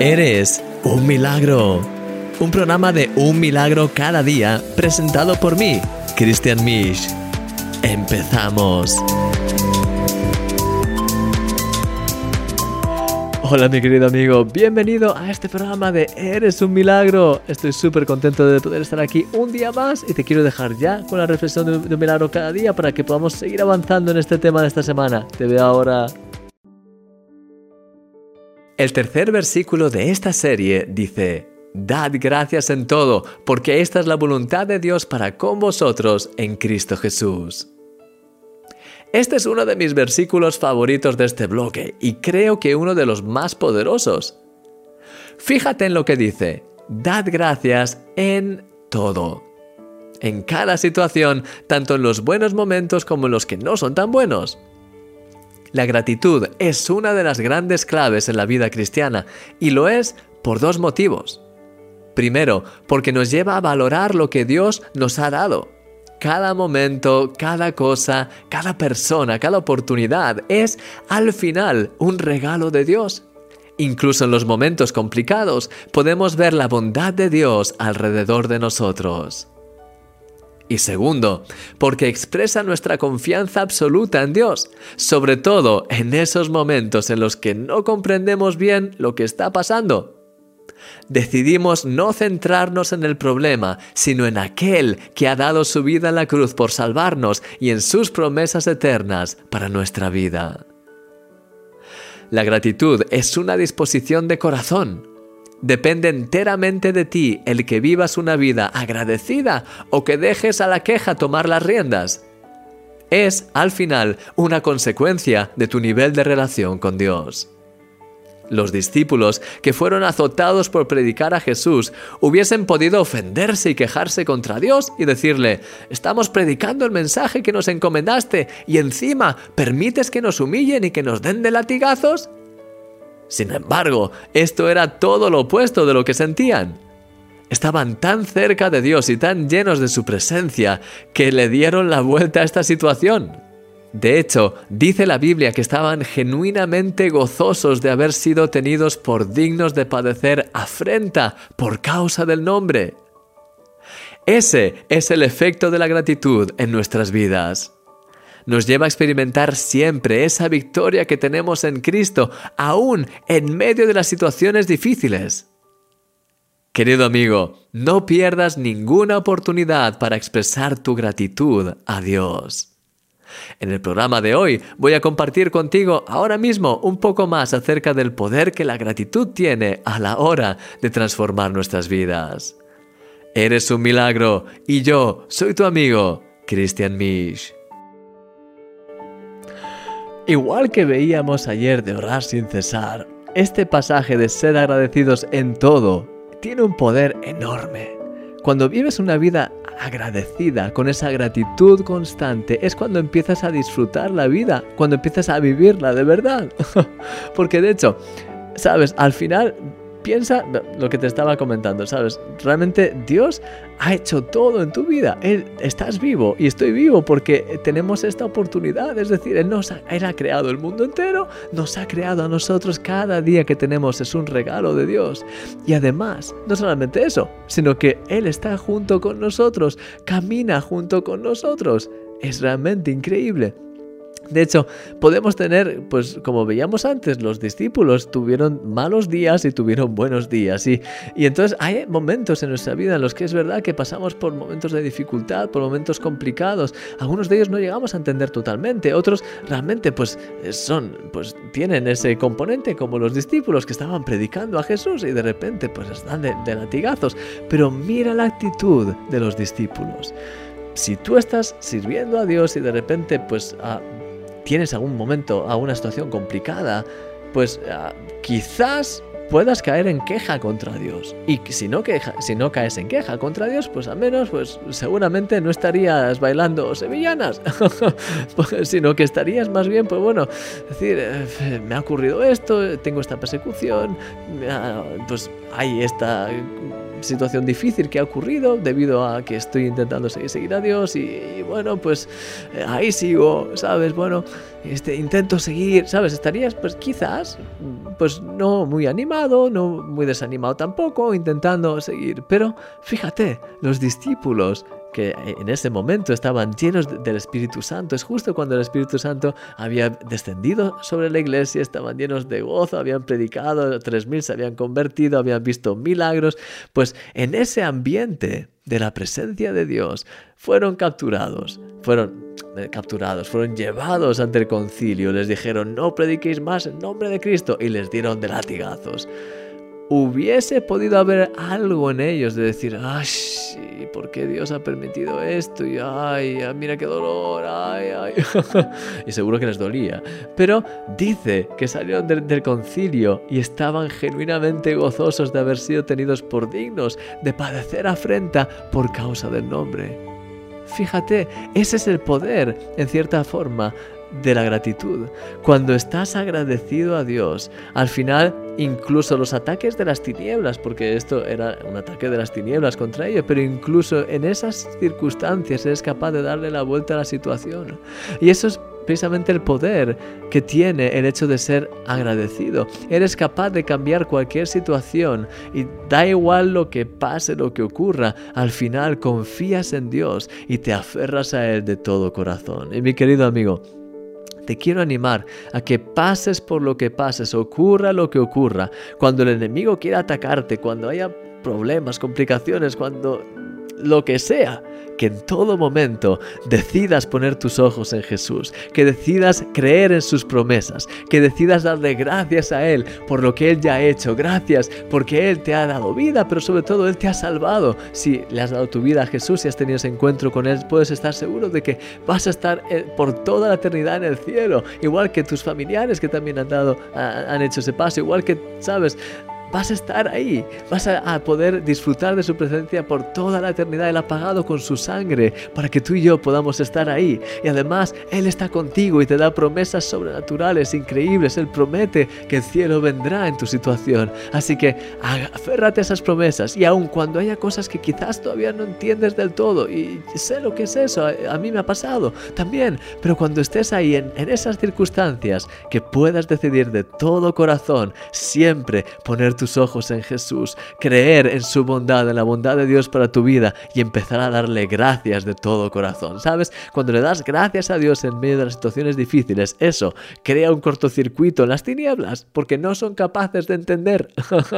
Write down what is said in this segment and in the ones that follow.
Eres un milagro. Un programa de un milagro cada día presentado por mí, Christian Misch. Empezamos. Hola mi querido amigo, bienvenido a este programa de Eres un milagro. Estoy súper contento de poder estar aquí un día más y te quiero dejar ya con la reflexión de un, milagro cada día para que podamos seguir avanzando en este tema de esta semana. Te veo ahora. El tercer versículo de esta serie dice, Dad gracias en todo, porque esta es la voluntad de Dios para con vosotros en Cristo Jesús. Este es uno de mis versículos favoritos de este bloque y creo que uno de los más poderosos. Fíjate en lo que dice, Dad gracias en todo. En cada situación, tanto en los buenos momentos como en los que no son tan buenos. La gratitud es una de las grandes claves en la vida cristiana y lo es por dos motivos. Primero, porque nos lleva a valorar lo que Dios nos ha dado. Cada momento, cada cosa, cada persona, cada oportunidad es al final un regalo de Dios. Incluso en los momentos complicados podemos ver la bondad de Dios alrededor de nosotros. Y segundo, porque expresa nuestra confianza absoluta en Dios, sobre todo en esos momentos en los que no comprendemos bien lo que está pasando. Decidimos no centrarnos en el problema, sino en aquel que ha dado su vida en la cruz por salvarnos y en sus promesas eternas para nuestra vida. La gratitud es una disposición de corazón, Depende enteramente de ti el que vivas una vida agradecida o que dejes a la queja tomar las riendas. Es, al final, una consecuencia de tu nivel de relación con Dios. Los discípulos que fueron azotados por predicar a Jesús hubiesen podido ofenderse y quejarse contra Dios y decirle, estamos predicando el mensaje que nos encomendaste y encima permites que nos humillen y que nos den de latigazos. Sin embargo, esto era todo lo opuesto de lo que sentían. Estaban tan cerca de Dios y tan llenos de su presencia que le dieron la vuelta a esta situación. De hecho, dice la Biblia que estaban genuinamente gozosos de haber sido tenidos por dignos de padecer afrenta por causa del nombre. Ese es el efecto de la gratitud en nuestras vidas nos lleva a experimentar siempre esa victoria que tenemos en Cristo, aún en medio de las situaciones difíciles. Querido amigo, no pierdas ninguna oportunidad para expresar tu gratitud a Dios. En el programa de hoy voy a compartir contigo ahora mismo un poco más acerca del poder que la gratitud tiene a la hora de transformar nuestras vidas. Eres un milagro y yo soy tu amigo, Christian Misch. Igual que veíamos ayer de orar sin cesar, este pasaje de ser agradecidos en todo tiene un poder enorme. Cuando vives una vida agradecida, con esa gratitud constante, es cuando empiezas a disfrutar la vida, cuando empiezas a vivirla de verdad. Porque de hecho, sabes, al final piensa lo que te estaba comentando, ¿sabes? Realmente Dios ha hecho todo en tu vida. Él, estás vivo y estoy vivo porque tenemos esta oportunidad. Es decir, Él, nos ha, Él ha creado el mundo entero, nos ha creado a nosotros cada día que tenemos. Es un regalo de Dios. Y además, no solamente eso, sino que Él está junto con nosotros, camina junto con nosotros. Es realmente increíble. De hecho, podemos tener, pues como veíamos antes, los discípulos tuvieron malos días y tuvieron buenos días. Y, y entonces hay momentos en nuestra vida en los que es verdad que pasamos por momentos de dificultad, por momentos complicados. Algunos de ellos no llegamos a entender totalmente, otros realmente pues son, pues tienen ese componente como los discípulos que estaban predicando a Jesús y de repente pues están de, latigazos. Pero mira la actitud de los discípulos. Si tú estás sirviendo a Dios y de repente pues tienes algún momento, alguna situación complicada, pues uh, quizás puedas caer en queja contra Dios. Y si no, queja, si no caes en queja contra Dios, pues al menos, pues seguramente no estarías bailando sevillanas, sino que estarías más bien, pues bueno, decir, eh, me ha ocurrido esto, tengo esta persecución, pues hay esta situación difícil que ha ocurrido debido a que estoy intentando seguir, a Dios y, bueno, pues eh, ahí sigo, ¿sabes? Bueno, este, intento seguir, ¿sabes? Estarías pues quizás, pues no muy animado, no muy desanimado tampoco, intentando seguir. Pero fíjate, los discípulos que en ese momento estaban llenos del Espíritu Santo. Es justo cuando el Espíritu Santo había descendido sobre la iglesia, estaban llenos de gozo, habían predicado, tres mil se habían convertido, habían visto milagros. Pues en ese ambiente de la presencia de Dios fueron capturados, fueron eh, capturados, fueron llevados ante el concilio, les dijeron no prediquéis más en nombre de Cristo y les dieron de latigazos hubiese podido haber algo en ellos de decir, ay, ¿por qué Dios ha permitido esto? Y ay, mira qué dolor, ay, ay. y seguro que les dolía. Pero dice que salieron del concilio y estaban genuinamente gozosos de haber sido tenidos por dignos de padecer afrenta por causa del nombre. Fíjate, ese es el poder, en cierta forma, de la gratitud. Cuando estás agradecido a Dios, al final incluso los ataques de las tinieblas, porque esto era un ataque de las tinieblas contra ellos, pero incluso en esas circunstancias eres capaz de darle la vuelta a la situación. Y eso es precisamente el poder que tiene el hecho de ser agradecido. Eres capaz de cambiar cualquier situación y da igual lo que pase, lo que ocurra, al final confías en Dios y te aferras a Él de todo corazón. Y mi querido amigo, te quiero animar a que pases por lo que pases, ocurra lo que ocurra, cuando el enemigo quiera atacarte, cuando haya problemas, complicaciones, cuando lo que sea, que en todo momento decidas poner tus ojos en Jesús, que decidas creer en sus promesas, que decidas darle gracias a Él por lo que Él ya ha hecho, gracias porque Él te ha dado vida, pero sobre todo Él te ha salvado. Si le has dado tu vida a Jesús y has tenido ese encuentro con Él, puedes estar seguro de que vas a estar eh, por toda la eternidad en el cielo, igual que tus familiares que también han dado, han hecho ese paso, igual que, sabes, vas a estar ahí, vas a, poder disfrutar de su presencia por toda la eternidad. Él ha pagado con su sangre para que tú y yo podamos estar ahí. Y además, Él está contigo y te da promesas sobrenaturales, increíbles. Él promete que el cielo vendrá en tu situación. Así que aférrate a esas promesas y aun cuando haya cosas que quizás todavía no entiendes del todo, y sé lo que es eso, a, mí me ha pasado también, pero cuando estés ahí en, en esas circunstancias, que puedas decidir de todo corazón siempre poner tus ojos en Jesús, creer en su bondad, en la bondad de Dios para tu vida y empezar a darle gracias de todo corazón. ¿Sabes? Cuando le das gracias a Dios en medio de las situaciones difíciles, eso crea un cortocircuito en las tinieblas porque no son capaces de entender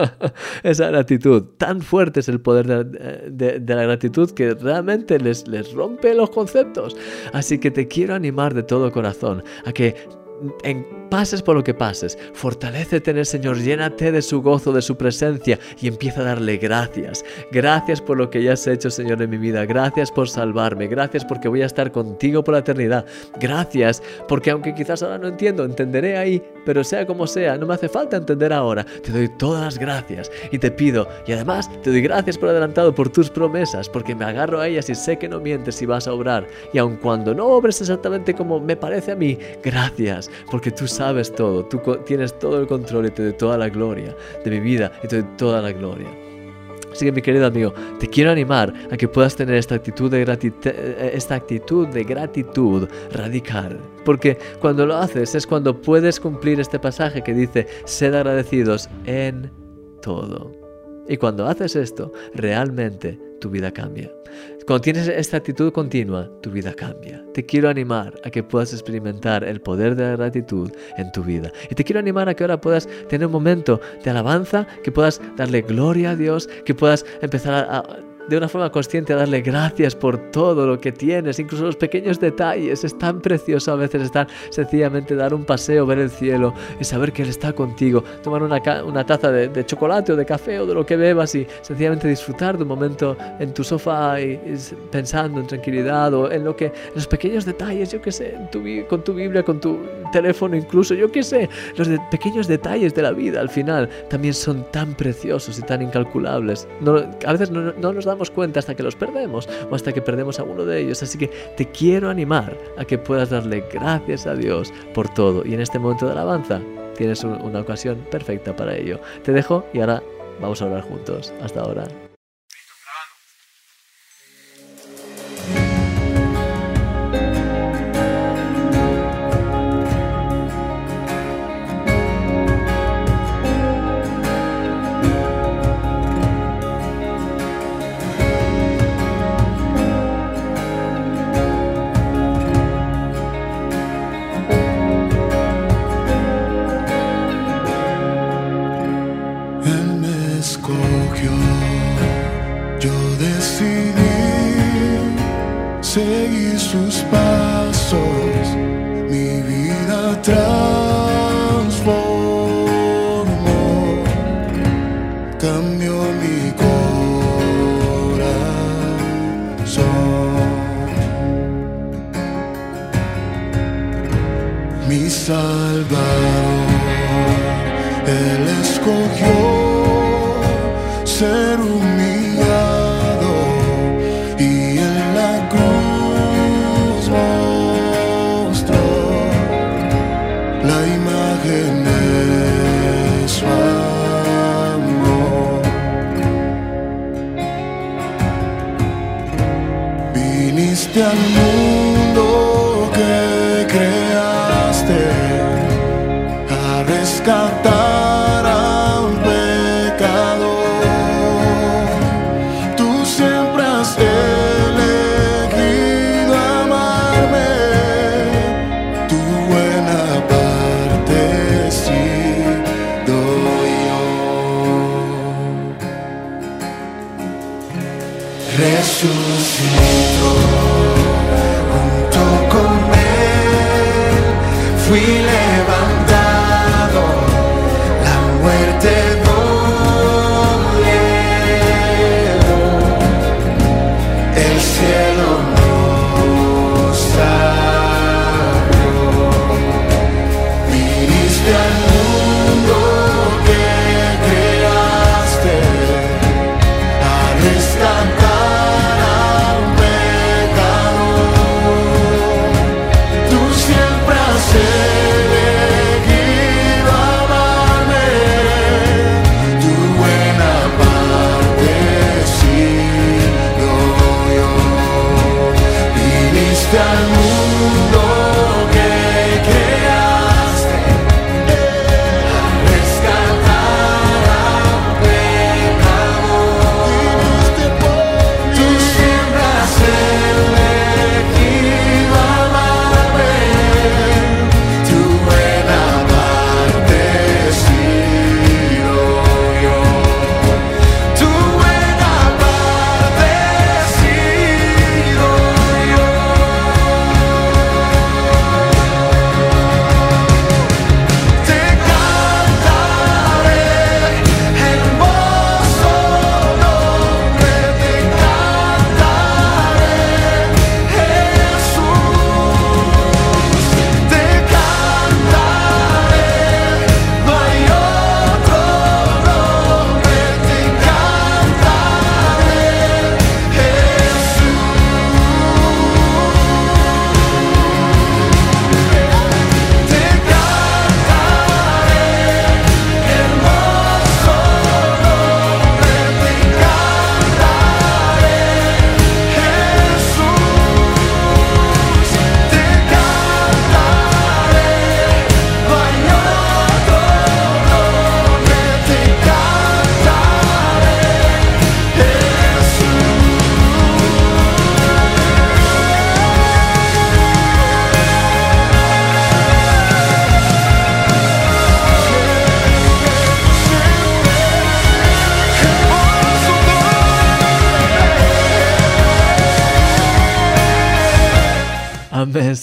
esa gratitud. Tan fuerte es el poder de, la gratitud que realmente les, les rompe los conceptos. Así que te quiero animar de todo corazón a que en pases por lo que pases, fortalecete en el Señor, llénate de su gozo, de su presencia y empieza a darle gracias. Gracias por lo que ya has hecho, Señor, en mi vida. Gracias por salvarme. Gracias porque voy a estar contigo por la eternidad. Gracias porque aunque quizás ahora no entiendo, entenderé ahí, pero sea como sea, no me hace falta entender ahora. Te doy todas las gracias y te pido, y además te doy gracias por adelantado por tus promesas, porque me agarro a ellas y sé que no mientes y vas a obrar. Y aun cuando no obres exactamente como me parece a mí, gracias, porque tú sabes todo, tú tienes todo el control y te doy toda la gloria de mi vida y te doy toda la gloria. Así que mi querido amigo, te quiero animar a que puedas tener esta actitud de gratitud, eh, esta actitud de gratitud radical. Porque cuando lo haces es cuando puedes cumplir este pasaje que dice, sed agradecidos en todo. Y cuando haces esto, realmente tu vida cambia. Cuando tienes esta actitud continua, tu vida cambia. Te quiero animar a que puedas experimentar el poder de la gratitud en tu vida. Y te quiero animar a que ahora puedas tener un momento de alabanza, que puedas darle gloria a Dios, que puedas empezar a de una forma consciente a darle gracias por todo lo que tienes, incluso los pequeños detalles. Es tan precioso a veces estar sencillamente dar un paseo, ver el cielo y saber que Él está contigo, tomar una, una taza de, chocolate o de café o de lo que bebas y sencillamente disfrutar de un momento en tu sofá y, pensando en tranquilidad o en lo que, los pequeños detalles, yo qué sé, con tu Biblia, con tu teléfono incluso, yo qué sé, los pequeños detalles de la vida al final también son tan preciosos y tan incalculables. a veces no, no nos damos cuenta hasta que los perdemos o hasta que perdemos a uno de ellos. Así que te quiero animar a que puedas darle gracias a Dios por todo. Y en este momento de alabanza tienes una ocasión perfecta para ello. Te dejo y ahora vamos a hablar juntos. Hasta ahora. decidí seguir sus pasos, mi vida transformó, cambió mi corazón, mi Salvador, Él escogió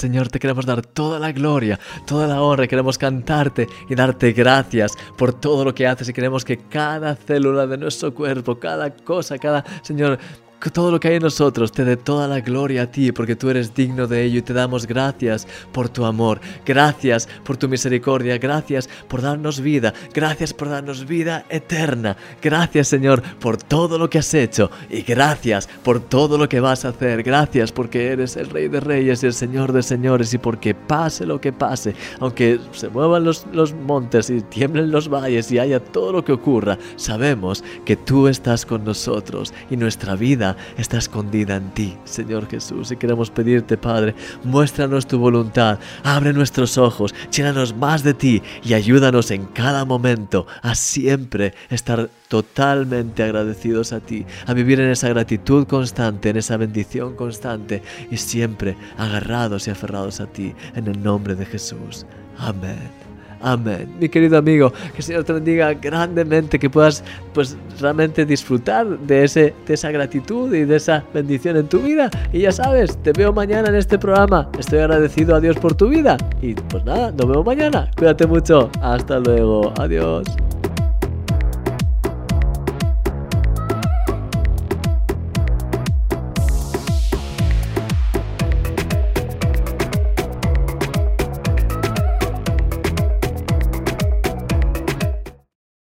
Señor, te queremos dar toda la gloria, toda la honra, queremos cantarte y darte gracias por todo lo que haces y queremos que cada célula de nuestro cuerpo, cada cosa, cada, Señor, todo lo que hay en nosotros te dé toda la gloria a ti, porque tú eres digno de ello y te damos gracias por tu amor, gracias por tu misericordia, gracias por darnos vida, gracias por darnos vida eterna, gracias Señor por todo lo que has hecho y gracias por todo lo que vas a hacer, gracias porque eres el Rey de Reyes y el Señor de Señores y porque pase lo que pase, aunque se muevan los, los montes y tiemblen los valles y haya todo lo que ocurra, sabemos que tú estás con nosotros y nuestra está escondida en ti, Señor Jesús. Y queremos pedirte, Padre, muéstranos tu voluntad, abre nuestros ojos, llénanos más de ti y ayúdanos en cada momento a siempre estar totalmente agradecidos a ti, a vivir en esa gratitud constante, en esa bendición constante y siempre agarrados y aferrados a ti, en el nombre de Jesús. Amén. Amén. Mi querido amigo, que el Señor te bendiga grandemente, que puedas pues realmente disfrutar de, ese, de esa gratitud y de esa bendición en tu vida. Y ya sabes, te veo mañana en este programa. Estoy agradecido a Dios por tu vida. Y pues nada, nos vemos mañana. Cuídate mucho. Hasta luego. Adiós.